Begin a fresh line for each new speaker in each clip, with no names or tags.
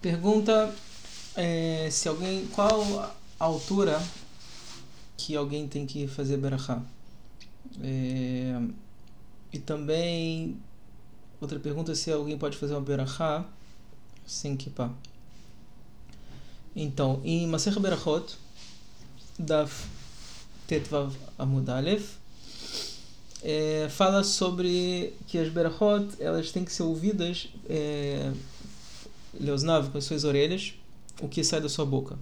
Pergunta é, se alguém. Qual a altura que alguém tem que fazer berachá? É, e também. Outra pergunta se alguém pode fazer uma berachá sem kippah. Então, em Maser Berachot, Daf Tetvav Amud é, fala sobre que as berachot elas têm que ser ouvidas é, leosnav com as suas orelhas o que sai da sua boca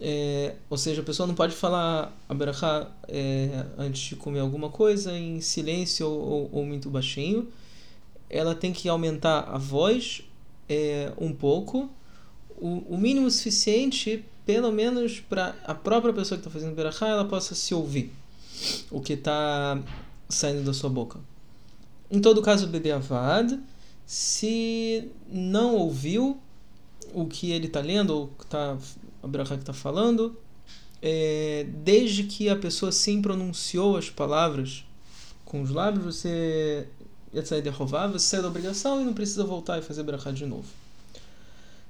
é, ou seja a pessoa não pode falar a berachá é, antes de comer alguma coisa em silêncio ou, ou, ou, muito baixinho ela tem que aumentar a voz é, um pouco o, o mínimo suficiente pelo menos para a própria pessoa que está fazendo berachá ela possa se ouvir o que está saindo da sua boca. Em todo caso, Bedeavad, se não ouviu o que ele está lendo, ou tá, a Braha que está falando, é, desde que a pessoa sim pronunciou as palavras com os lábios, você sair de Rová, você sai da obrigação e não precisa voltar e fazer Braha de novo.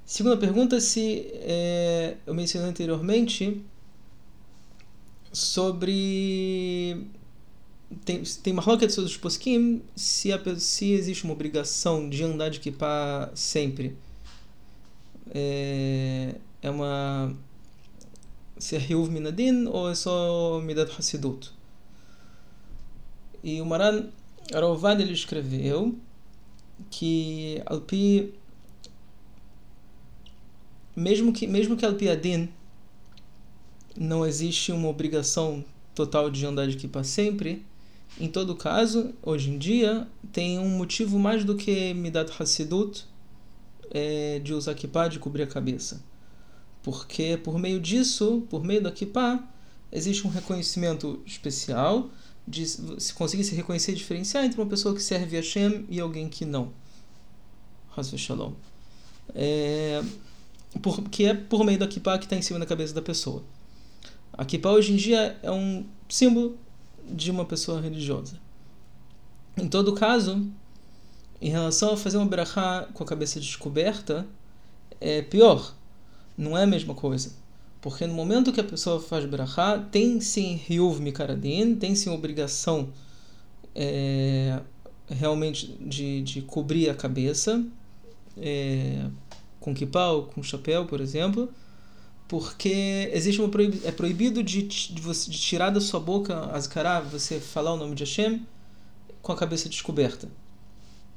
Segunda pergunta, se é, eu mencionei anteriormente sobre tem, tem uma roca dos poskim se, a, se existe uma obrigação de andar de kippah sempre. É, é uma. Se é Riuv Minadin ou é só Midat Hassidut. E o Maran Aravad ele escreveu que Alpi. Mesmo que, mesmo que Alpi Adin não existe uma obrigação total de andar de equipa sempre. Em todo caso, hoje em dia, tem um motivo mais do que Midat Hassidut é, de usar kippah, de cobrir a cabeça. Porque por meio disso, por meio da kippah, existe um reconhecimento especial de se conseguir se reconhecer e diferenciar entre uma pessoa que serve a Hashem e alguém que não. Hasve Shalom. É, que é por meio da kippah que está em cima da cabeça da pessoa. A kippah hoje em dia é um símbolo de uma pessoa religiosa. Em todo caso, em relação a fazer uma berachá com a cabeça descoberta, é pior. Não é a mesma coisa. Porque no momento que a pessoa faz berachá, tem sim riuv mikaradin, tem sim obrigação é, realmente de, de cobrir a cabeça, é, com kippah ou com chapéu, por exemplo, porque existe uma proib... é proibido de, de, você, de tirar da sua boca azkará, você falar o nome de Hashem com a cabeça descoberta.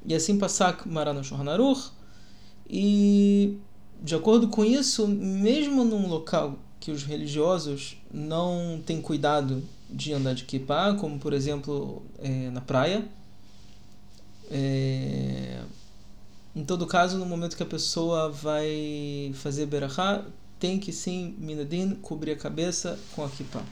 E assim passar Marana Shornaruch. E de acordo com isso, mesmo num local que os religiosos não têm cuidado de andar de kippah, como por exemplo é, na praia, é, em todo caso, no momento que a pessoa vai fazer berachá, tem que sim, Minadin, cobrir a cabeça com a kippah.